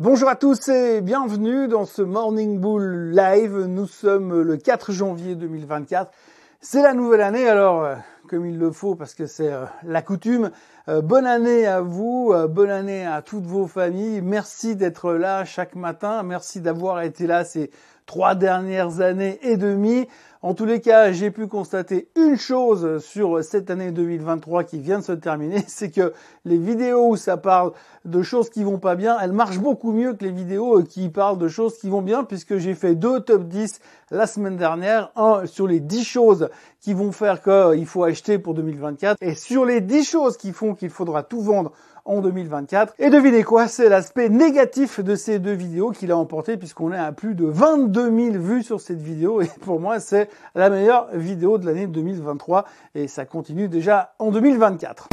Bonjour à tous et bienvenue dans ce Morning Bull Live. Nous sommes le 4 janvier 2024. C'est la nouvelle année, alors euh, comme il le faut parce que c'est euh, la coutume. Euh, bonne année à vous, bonne année à toutes vos familles. Merci d'être là chaque matin. Merci d'avoir été là ces trois dernières années et demie. En tous les cas, j'ai pu constater une chose sur cette année 2023 qui vient de se terminer, c'est que les vidéos où ça parle de choses qui vont pas bien, elles marchent beaucoup mieux que les vidéos qui parlent de choses qui vont bien, puisque j'ai fait deux top 10 la semaine dernière, un sur les 10 choses qui vont faire qu'il faut acheter pour 2024, et sur les 10 choses qui font qu'il faudra tout vendre en 2024. Et devinez quoi, c'est l'aspect négatif de ces deux vidéos qu'il a emporté puisqu'on est à plus de 22 000 vues sur cette vidéo et pour moi c'est la meilleure vidéo de l'année 2023 et ça continue déjà en 2024.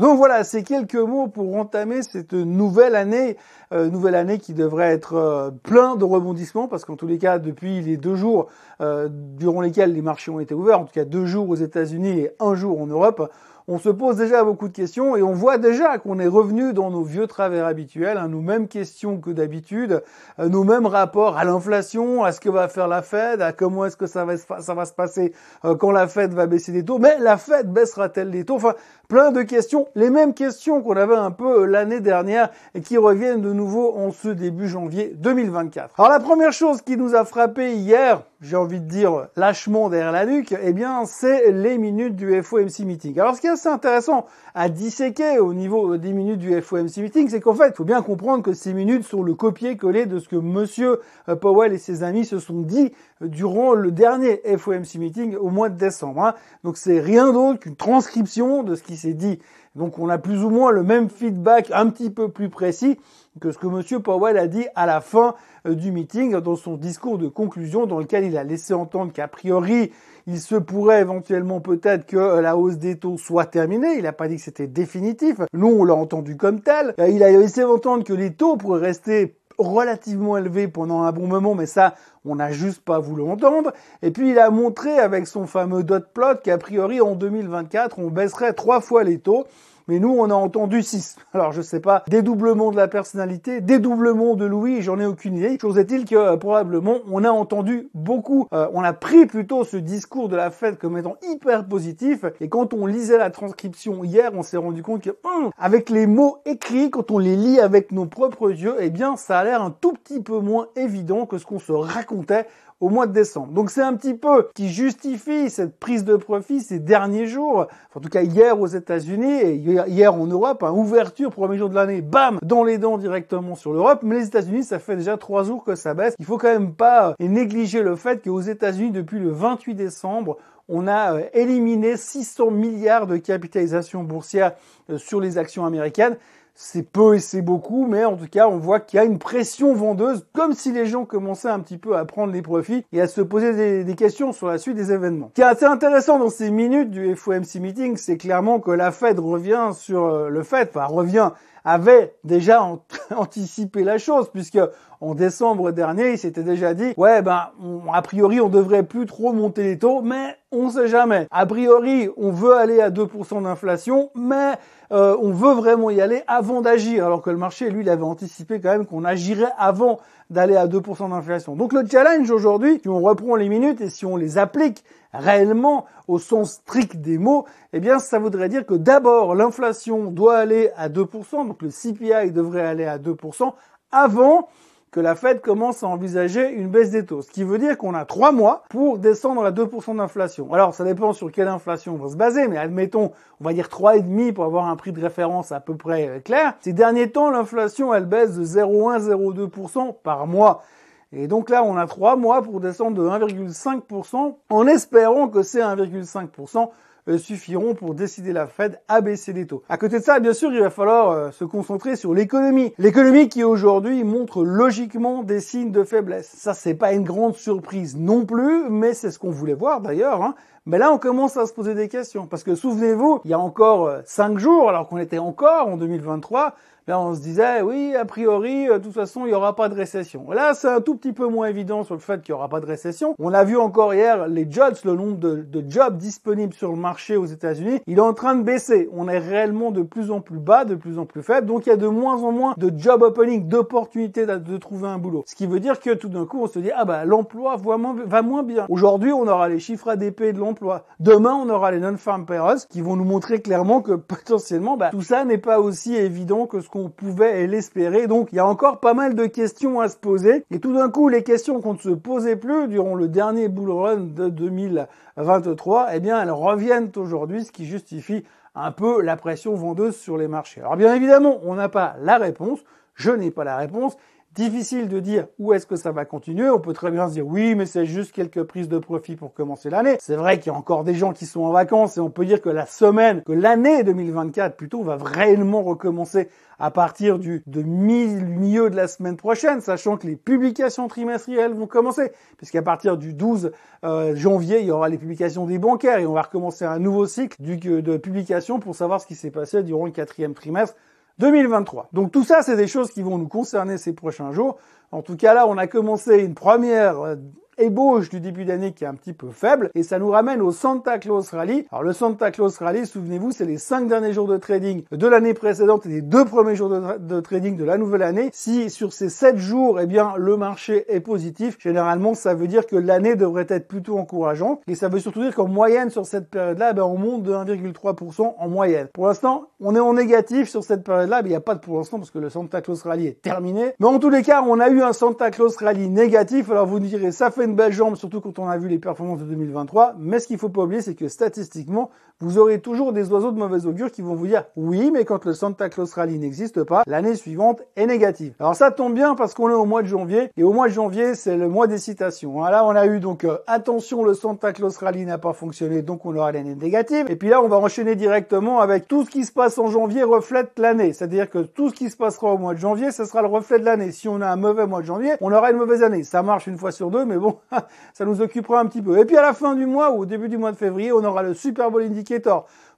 Donc voilà, c'est quelques mots pour entamer cette nouvelle année, euh, nouvelle année qui devrait être euh, plein de rebondissements parce qu'en tous les cas, depuis les deux jours euh, durant lesquels les marchés ont été ouverts, en tout cas deux jours aux États-Unis et un jour en Europe, on se pose déjà beaucoup de questions et on voit déjà qu'on est revenu dans nos vieux travers habituels, hein, nos mêmes questions que d'habitude, euh, nos mêmes rapports à l'inflation, à ce que va faire la Fed, à comment est-ce que ça va, ça va se passer euh, quand la Fed va baisser les taux, mais la Fed baissera-t-elle les taux? Enfin, plein de questions, les mêmes questions qu'on avait un peu euh, l'année dernière et qui reviennent de nouveau en ce début janvier 2024. Alors la première chose qui nous a frappé hier, j'ai envie de dire lâchement derrière la nuque, eh bien c'est les minutes du FOMC meeting. Alors ce qui est assez intéressant à disséquer au niveau des minutes du FOMC meeting, c'est qu'en fait, il faut bien comprendre que ces minutes sont le copier-coller de ce que monsieur euh, Powell et ses amis se sont dit durant le dernier FOMC meeting au mois de décembre. Hein. Donc c'est rien d'autre qu'une transcription de ce qui s'est dit. Donc on a plus ou moins le même feedback un petit peu plus précis que ce que monsieur Powell a dit à la fin euh, du meeting dans son discours de conclusion dans lequel il a laissé entendre qu'a priori il se pourrait éventuellement peut-être que euh, la hausse des taux soit terminée. Il n'a pas dit que c'était définitif. Nous, on l'a entendu comme tel. Euh, il a laissé entendre que les taux pourraient rester relativement élevés pendant un bon moment, mais ça, on n'a juste pas voulu entendre. Et puis il a montré avec son fameux dot plot qu'a priori en 2024, on baisserait trois fois les taux mais nous, on a entendu 6. Alors, je sais pas, dédoublement de la personnalité, dédoublement de Louis, j'en ai aucune idée. Chose est-il que, euh, probablement, on a entendu beaucoup, euh, on a pris plutôt ce discours de la fête comme étant hyper positif, et quand on lisait la transcription hier, on s'est rendu compte que, hum, avec les mots écrits, quand on les lit avec nos propres yeux, eh bien, ça a l'air un tout petit peu moins évident que ce qu'on se racontait au mois de décembre. Donc c'est un petit peu qui justifie cette prise de profit ces derniers jours, en tout cas hier aux États-Unis et hier en Europe, hein, ouverture premier jour de l'année, bam, dans les dents directement sur l'Europe. Mais les États-Unis, ça fait déjà trois jours que ça baisse. Il faut quand même pas négliger le fait qu'aux États-Unis, depuis le 28 décembre, on a euh, éliminé 600 milliards de capitalisation boursière euh, sur les actions américaines c'est peu et c'est beaucoup, mais en tout cas, on voit qu'il y a une pression vendeuse, comme si les gens commençaient un petit peu à prendre les profits et à se poser des, questions sur la suite des événements. Ce qui est assez intéressant dans ces minutes du FOMC meeting, c'est clairement que la Fed revient sur euh, le fait, enfin revient, avait déjà anticipé la chose, puisque en décembre dernier, il s'était déjà dit, ouais, ben, a priori, on devrait plus trop monter les taux, mais on sait jamais. A priori, on veut aller à 2% d'inflation, mais euh, on veut vraiment y aller avant d'agir, alors que le marché, lui, il avait anticipé quand même qu'on agirait avant d'aller à 2% d'inflation. Donc le challenge aujourd'hui, si on reprend les minutes et si on les applique réellement au sens strict des mots, eh bien ça voudrait dire que d'abord l'inflation doit aller à 2%, donc le CPI devrait aller à 2% avant que la Fed commence à envisager une baisse des taux. Ce qui veut dire qu'on a trois mois pour descendre à 2% d'inflation. Alors, ça dépend sur quelle inflation on va se baser, mais admettons, on va dire 3,5 pour avoir un prix de référence à peu près clair. Ces derniers temps, l'inflation, elle baisse de 0,1-0,2% par mois. Et donc là, on a trois mois pour descendre de 1,5% en espérant que ces 1,5% euh, suffiront pour décider la Fed à baisser les taux. À côté de ça, bien sûr, il va falloir euh, se concentrer sur l'économie. L'économie qui aujourd'hui montre logiquement des signes de faiblesse. Ça, c'est pas une grande surprise non plus, mais c'est ce qu'on voulait voir d'ailleurs. Hein. Mais là, on commence à se poser des questions. Parce que souvenez-vous, il y a encore euh, cinq jours, alors qu'on était encore en 2023, Là, on se disait, oui, a priori, euh, de toute façon, il n'y aura pas de récession. Là, c'est un tout petit peu moins évident sur le fait qu'il n'y aura pas de récession. On a vu encore hier les jobs, le nombre de, jobs disponibles sur le marché aux États-Unis, il est en train de baisser. On est réellement de plus en plus bas, de plus en plus faible. Donc, il y a de moins en moins de job opening, d'opportunités de, trouver un boulot. Ce qui veut dire que tout d'un coup, on se dit, ah bah, l'emploi va moins, va moins bien. Aujourd'hui, on aura les chiffres ADP de l'emploi. Demain, on aura les non-farm payrolls qui vont nous montrer clairement que potentiellement, bah, tout ça n'est pas aussi évident que ce qu'on pouvait l'espérer. Donc il y a encore pas mal de questions à se poser. Et tout d'un coup, les questions qu'on ne se posait plus durant le dernier bull run de 2023, eh bien elles reviennent aujourd'hui, ce qui justifie un peu la pression vendeuse sur les marchés. Alors bien évidemment, on n'a pas la réponse. Je n'ai pas la réponse. Difficile de dire où est-ce que ça va continuer. On peut très bien se dire oui, mais c'est juste quelques prises de profit pour commencer l'année. C'est vrai qu'il y a encore des gens qui sont en vacances et on peut dire que la semaine, que l'année 2024 plutôt va réellement recommencer à partir du de milieu de la semaine prochaine, sachant que les publications trimestrielles vont commencer, puisqu'à partir du 12 euh, janvier, il y aura les publications des bancaires et on va recommencer un nouveau cycle de publication pour savoir ce qui s'est passé durant le quatrième trimestre 2023. Donc tout ça, c'est des choses qui vont nous concerner ces prochains jours. En tout cas, là, on a commencé une première euh, ébauche du début d'année qui est un petit peu faible et ça nous ramène au Santa Claus Rally. Alors le Santa Claus Rally, souvenez-vous, c'est les cinq derniers jours de trading de l'année précédente et les deux premiers jours de, trading de la nouvelle année. Si sur ces sept jours, eh bien, le marché est positif, généralement, ça veut dire que l'année devrait être plutôt encourageante et ça veut surtout dire qu'en moyenne sur cette période-là, eh ben, on monte de 1,3% en moyenne. Pour l'instant, on est en négatif sur cette période-là, mais il n'y a pas de pour l'instant parce que le Santa Claus Rally est terminé. Mais en tous les cas, on a eu un Santa Claus Rally négatif. Alors vous direz, ça fait une belle jambe, surtout quand on a vu les performances de 2023. Mais ce qu'il faut pas oublier, c'est que statistiquement, vous aurez toujours des oiseaux de mauvaise augure qui vont vous dire oui, mais quand le Santa Claus Rally n'existe pas, l'année suivante est négative. Alors ça tombe bien parce qu'on est au mois de janvier et au mois de janvier, c'est le mois des citations. Là, on a eu donc euh, attention, le Santa Claus Rally n'a pas fonctionné, donc on aura l'année négative. Et puis là, on va enchaîner directement avec tout ce qui se passe en janvier reflète l'année. C'est-à-dire que tout ce qui se passera au mois de janvier, ce sera le reflet de l'année. Si on a un mauvais mois de janvier, on aura une mauvaise année. Ça marche une fois sur deux, mais bon, ça nous occupera un petit peu. Et puis à la fin du mois ou au début du mois de février, on aura le Super Bowl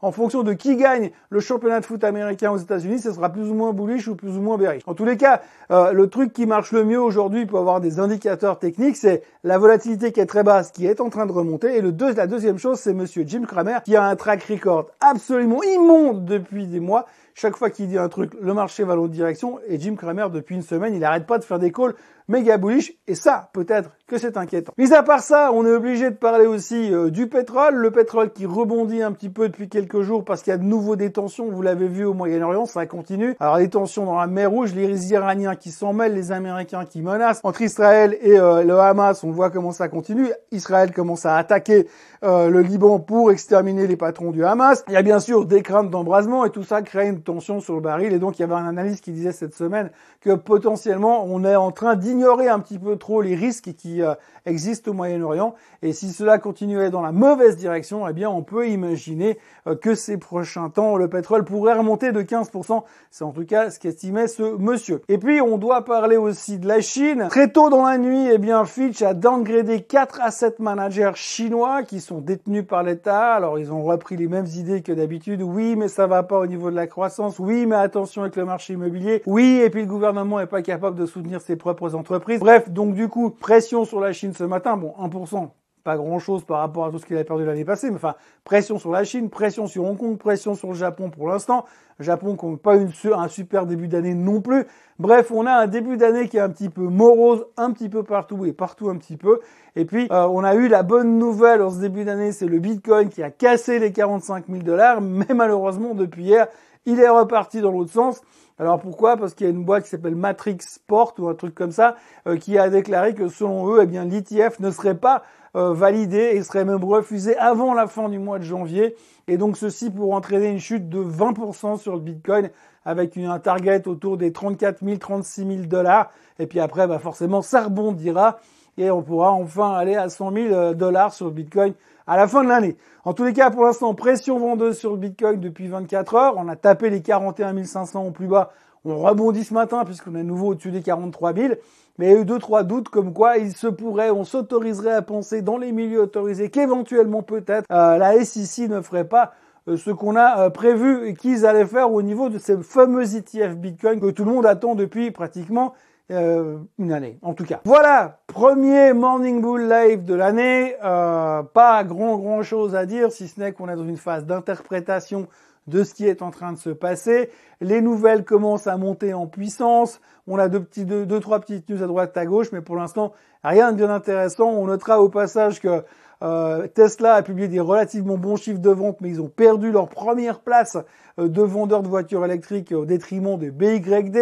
En fonction de qui gagne le championnat de foot américain aux États-Unis, ce sera plus ou moins bullish ou plus ou moins bearish. En tous les cas, euh, le truc qui marche le mieux aujourd'hui pour avoir des indicateurs techniques, c'est la volatilité qui est très basse, qui est en train de remonter. Et la deuxième chose, c'est Monsieur Jim Cramer qui a un track record absolument immonde depuis des mois chaque fois qu'il dit un truc, le marché va dans l'autre direction. Et Jim Cramer, depuis une semaine, il n'arrête pas de faire des calls méga bullish. Et ça, peut-être que c'est inquiétant. Mis à part ça, on est obligé de parler aussi euh, du pétrole. Le pétrole qui rebondit un petit peu depuis quelques jours parce qu'il y a de nouveaux détentions. Vous l'avez vu au Moyen-Orient, ça continue. Alors les tensions dans la mer Rouge, les Iraniens qui s'en mêlent, les Américains qui menacent. Entre Israël et euh, le Hamas, on voit comment ça continue. Israël commence à attaquer euh, le Liban pour exterminer les patrons du Hamas. Il y a bien sûr des craintes d'embrasement et tout ça crée une tension sur le baril. Et donc, il y avait un analyste qui disait cette semaine que potentiellement, on est en train d'ignorer un petit peu trop les risques qui euh, existent au Moyen-Orient. Et si cela continuait dans la mauvaise direction, eh bien, on peut imaginer euh, que ces prochains temps, le pétrole pourrait remonter de 15%. C'est en tout cas ce qu'estimait ce monsieur. Et puis, on doit parler aussi de la Chine. Très tôt dans la nuit, eh bien, Fitch a downgradé 4 asset managers chinois qui sont détenus par l'État. Alors, ils ont repris les mêmes idées que d'habitude. Oui, mais ça va pas au niveau de la croissance. Oui, mais attention avec le marché immobilier. Oui, et puis le gouvernement est pas capable de soutenir ses propres entreprises. Bref, donc du coup, pression sur la Chine ce matin. Bon, 1% pas grand chose par rapport à tout ce qu'il a perdu l'année passée, mais enfin, pression sur la Chine, pression sur Hong Kong, pression sur le Japon pour l'instant. Japon qui n'a pas une, un super début d'année non plus. Bref, on a un début d'année qui est un petit peu morose, un petit peu partout et partout un petit peu. Et puis, euh, on a eu la bonne nouvelle en ce début d'année, c'est le Bitcoin qui a cassé les 45 000 dollars, mais malheureusement, depuis hier, il est reparti dans l'autre sens. Alors pourquoi? Parce qu'il y a une boîte qui s'appelle Matrix Sport ou un truc comme ça, euh, qui a déclaré que selon eux, eh bien l'ETF ne serait pas euh, validé et serait même refusé avant la fin du mois de janvier. Et donc ceci pour entraîner une chute de 20% sur le Bitcoin avec un target autour des 34 000, 36 000 dollars. Et puis après, bah forcément, ça rebondira et on pourra enfin aller à 100 000 euh, dollars sur le Bitcoin à la fin de l'année. En tous les cas, pour l'instant, pression vendeuse sur le Bitcoin depuis 24 heures. On a tapé les 41 500 au plus bas. On rebondit ce matin puisqu'on est nouveau au-dessus des 43 000. Mais il y a eu deux, trois doutes comme quoi il se pourrait, on s'autoriserait à penser dans les milieux autorisés qu'éventuellement peut-être euh, la SEC ne ferait pas euh, ce qu'on a euh, prévu qu'ils allaient faire au niveau de ces fameux ETF Bitcoin que tout le monde attend depuis pratiquement une année, en tout cas. Voilà, premier Morning Bull Live de l'année. pas grand grand chose à dire, si ce n'est qu'on est dans une phase d'interprétation de ce qui est en train de se passer. Les nouvelles commencent à monter en puissance. On a deux, petits, deux, deux trois petites news à droite à gauche, mais pour l'instant, rien de bien intéressant. On notera au passage que euh, Tesla a publié des relativement bons chiffres de vente, mais ils ont perdu leur première place euh, de vendeurs de voitures électriques au détriment des BYD,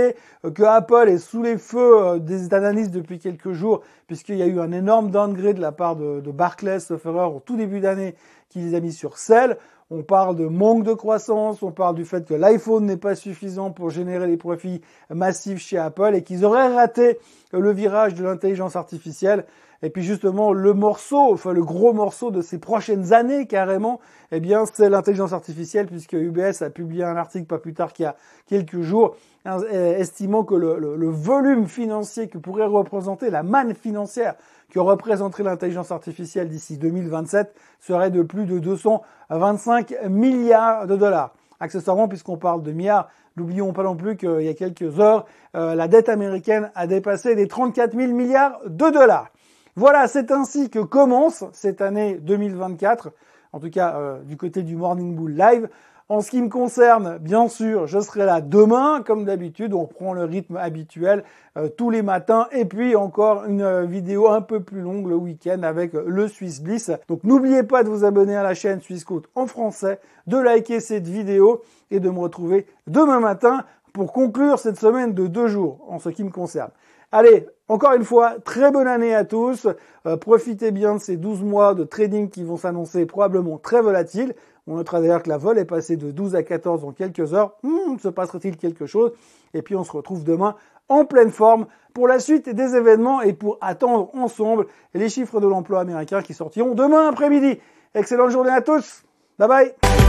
euh, que Apple est sous les feux des analystes depuis quelques jours, puisqu'il y a eu un énorme downgrade de la part de, Barclays, sauf au tout début d'année, qui les a mis sur sel. On parle de manque de croissance, on parle du fait que l'iPhone n'est pas suffisant pour générer des profits massifs chez Apple et qu'ils auraient raté le virage de l'intelligence artificielle. Et puis justement, le morceau, enfin le gros morceau de ces prochaines années carrément, eh bien c'est l'intelligence artificielle puisque UBS a publié un article pas plus tard qu'il y a quelques jours hein, estimant que le, le volume financier que pourrait représenter la manne financière que représenterait l'intelligence artificielle d'ici 2027 serait de plus de 225 milliards de dollars. Accessoirement, puisqu'on parle de milliards, n'oublions pas non plus qu'il y a quelques heures, euh, la dette américaine a dépassé les 34 000 milliards de dollars. Voilà, c'est ainsi que commence cette année 2024, en tout cas euh, du côté du Morning Bull Live. En ce qui me concerne, bien sûr, je serai là demain, comme d'habitude. On prend le rythme habituel euh, tous les matins. Et puis encore une euh, vidéo un peu plus longue le week-end avec le Swiss Bliss. Donc n'oubliez pas de vous abonner à la chaîne Swiss en français, de liker cette vidéo et de me retrouver demain matin pour conclure cette semaine de deux jours en ce qui me concerne. Allez, encore une fois, très bonne année à tous. Euh, profitez bien de ces 12 mois de trading qui vont s'annoncer probablement très volatiles. On notera d'ailleurs que la vol est passée de 12 à 14 en quelques heures. Hmm, se passera-t-il quelque chose? Et puis on se retrouve demain en pleine forme pour la suite des événements et pour attendre ensemble les chiffres de l'emploi américain qui sortiront demain après-midi. Excellente journée à tous. Bye bye.